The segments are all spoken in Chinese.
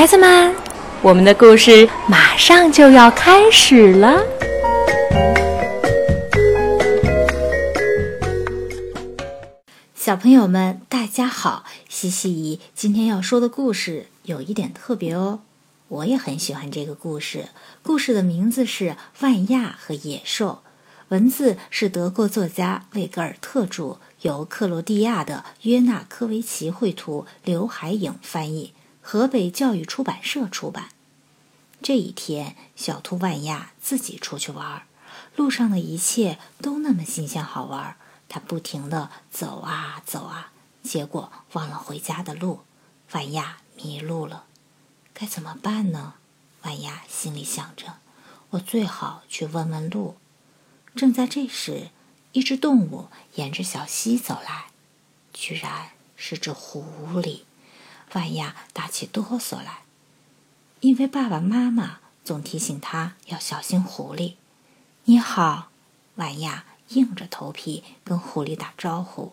孩子们，我们的故事马上就要开始了。小朋友们，大家好！西西姨今天要说的故事有一点特别哦，我也很喜欢这个故事。故事的名字是《万亚和野兽》，文字是德国作家魏格尔特著，由克罗地亚的约纳科维奇绘图，刘海影翻译。河北教育出版社出版。这一天，小兔万亚自己出去玩，路上的一切都那么新鲜好玩。它不停地走啊走啊，结果忘了回家的路，万亚迷路了。该怎么办呢？万亚心里想着，我最好去问问路。正在这时，一只动物沿着小溪走来，居然是只狐狸。万亚打起哆嗦来，因为爸爸妈妈总提醒他要小心狐狸。你好，万亚硬着头皮跟狐狸打招呼，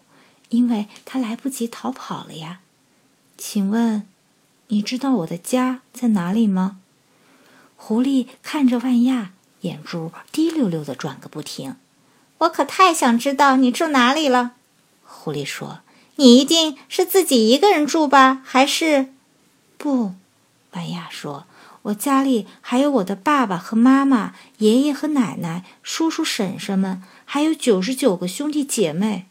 因为他来不及逃跑了呀。请问，你知道我的家在哪里吗？狐狸看着万亚，眼珠滴溜溜的转个不停。我可太想知道你住哪里了。狐狸说。你一定是自己一个人住吧？还是不？白亚说：“我家里还有我的爸爸和妈妈、爷爷和奶奶、叔叔婶婶们，还有九十九个兄弟姐妹。”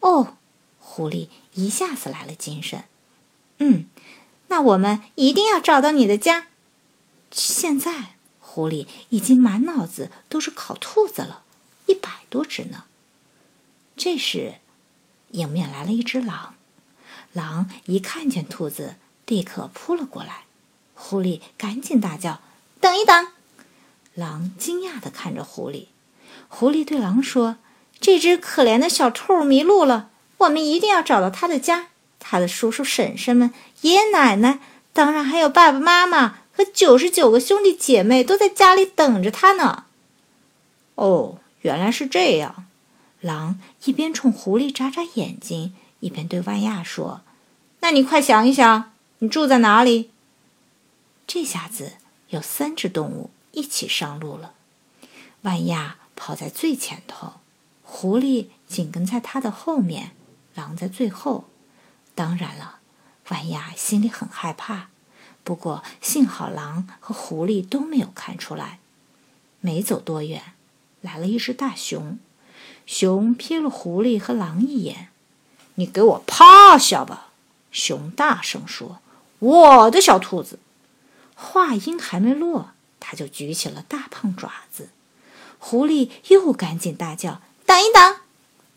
哦，狐狸一下子来了精神。嗯，那我们一定要找到你的家。现在，狐狸已经满脑子都是烤兔子了，一百多只呢。这时。迎面来了一只狼，狼一看见兔子，立刻扑了过来。狐狸赶紧大叫：“等一等！”狼惊讶地看着狐狸。狐狸对狼说：“这只可怜的小兔迷路了，我们一定要找到它的家。它的叔叔婶婶们、爷爷奶奶，当然还有爸爸妈妈和九十九个兄弟姐妹，都在家里等着它呢。”哦，原来是这样。狼一边冲狐狸眨眨眼睛，一边对万亚说：“那你快想一想，你住在哪里？”这下子有三只动物一起上路了。万亚跑在最前头，狐狸紧跟在它的后面，狼在最后。当然了，万亚心里很害怕，不过幸好狼和狐狸都没有看出来。没走多远，来了一只大熊。熊瞥了狐狸和狼一眼，“你给我趴下吧！”熊大声说，“我的小兔子。”话音还没落，他就举起了大胖爪子。狐狸又赶紧大叫：“等一等！”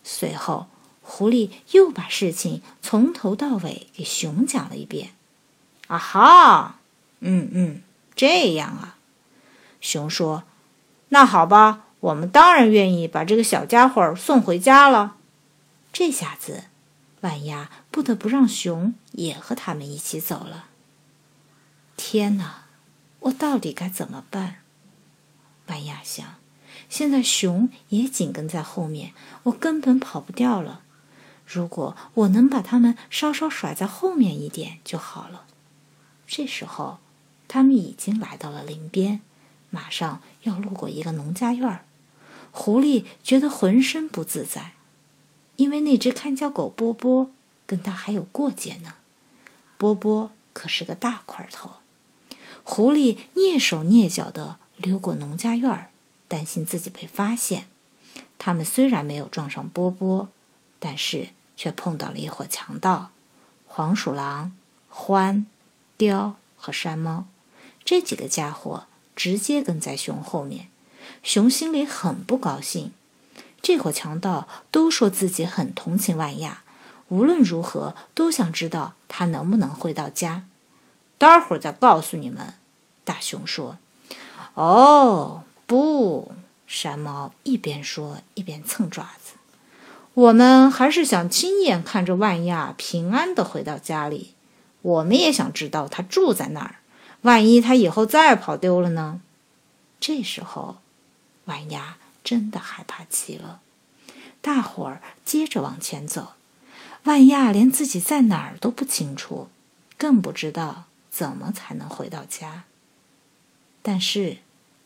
随后，狐狸又把事情从头到尾给熊讲了一遍。“啊哈，嗯嗯，这样啊。”熊说，“那好吧。”我们当然愿意把这个小家伙送回家了。这下子，万亚不得不让熊也和他们一起走了。天哪，我到底该怎么办？万亚想，现在熊也紧跟在后面，我根本跑不掉了。如果我能把他们稍稍甩在后面一点就好了。这时候，他们已经来到了林边，马上要路过一个农家院儿。狐狸觉得浑身不自在，因为那只看家狗波波跟他还有过节呢。波波可是个大块头。狐狸蹑手蹑脚地溜过农家院儿，担心自己被发现。他们虽然没有撞上波波，但是却碰到了一伙强盗——黄鼠狼、獾、雕和山猫。这几个家伙直接跟在熊后面。熊心里很不高兴，这伙强盗都说自己很同情万亚，无论如何都想知道他能不能回到家。待会儿再告诉你们。大熊说：“哦，不！”山猫一边说一边蹭爪子。我们还是想亲眼看着万亚平安地回到家里。我们也想知道他住在哪儿。万一他以后再跑丢了呢？这时候。万亚真的害怕极了，大伙儿接着往前走。万亚连自己在哪儿都不清楚，更不知道怎么才能回到家。但是，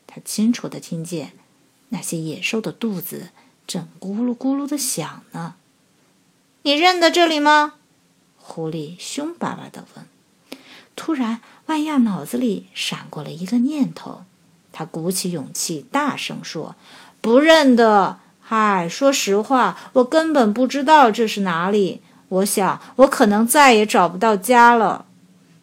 他清楚的听见那些野兽的肚子正咕噜咕噜的响呢。“你认得这里吗？”狐狸凶巴巴的问。突然，万亚脑子里闪过了一个念头，他鼓起勇气，大声说：“不认得。嗨，说实话，我根本不知道这是哪里。我想，我可能再也找不到家了。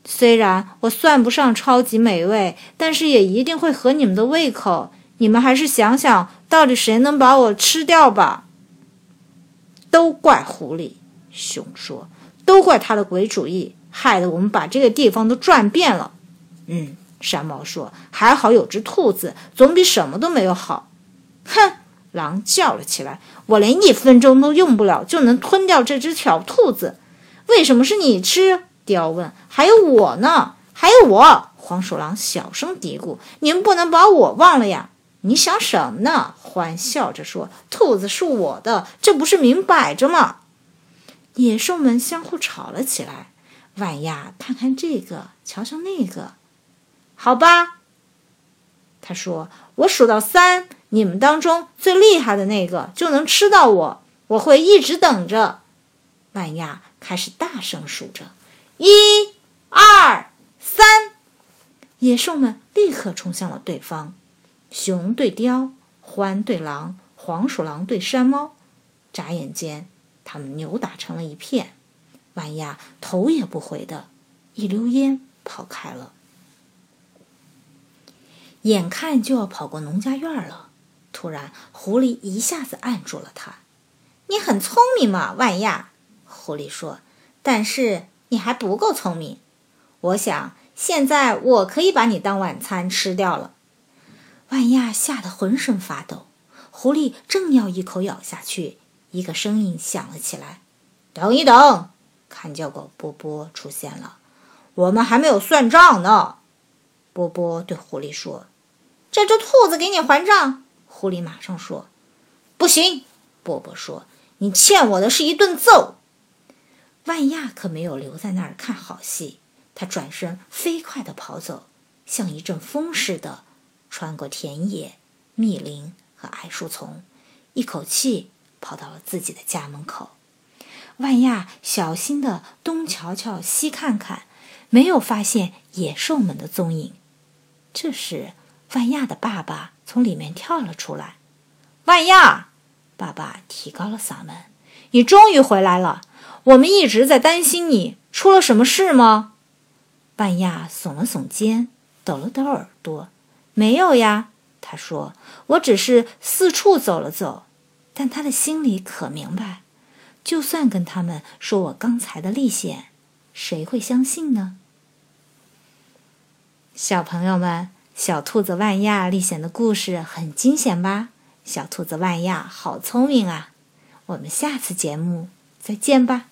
虽然我算不上超级美味，但是也一定会合你们的胃口。你们还是想想，到底谁能把我吃掉吧？”都怪狐狸，熊说：“都怪他的鬼主意。”害得我们把这个地方都转遍了。嗯，山猫说：“还好有只兔子，总比什么都没有好。”哼，狼叫了起来：“我连一分钟都用不了，就能吞掉这只小兔子。为什么是你吃？”雕问。“还有我呢，还有我。”黄鼠狼小声嘀咕：“你们不能把我忘了呀！”你想什么呢？欢笑着说：“兔子是我的，这不是明摆着吗？”野兽们相互吵了起来。万亚看看这个，瞧瞧那个，好吧。他说：“我数到三，你们当中最厉害的那个就能吃到我。我会一直等着。”万亚开始大声数着：“一、二、三！”野兽们立刻冲向了对方，熊对雕，獾对狼，黄鼠狼对山猫。眨眼间，他们扭打成了一片。万亚头也不回的一溜烟跑开了，眼看就要跑过农家院了，突然狐狸一下子按住了他。“你很聪明嘛，万亚。”狐狸说，“但是你还不够聪明。我想现在我可以把你当晚餐吃掉了。”万亚吓得浑身发抖。狐狸正要一口咬下去，一个声音响了起来：“等一等！”看叫狗波波出现了，我们还没有算账呢。波波对狐狸说：“这只兔子给你还账。”狐狸马上说：“不行。”波波说：“你欠我的是一顿揍。”万亚可没有留在那儿看好戏，他转身飞快地跑走，像一阵风似的穿过田野、密林和矮树丛，一口气跑到了自己的家门口。万亚小心地东瞧瞧西看看，没有发现野兽们的踪影。这时，万亚的爸爸从里面跳了出来。万亚，爸爸提高了嗓门：“你终于回来了！我们一直在担心你，出了什么事吗？”万亚耸了耸肩，抖了抖耳朵：“没有呀。”他说：“我只是四处走了走。”但他的心里可明白。就算跟他们说我刚才的历险，谁会相信呢？小朋友们，小兔子万亚历险的故事很惊险吧？小兔子万亚好聪明啊！我们下次节目再见吧。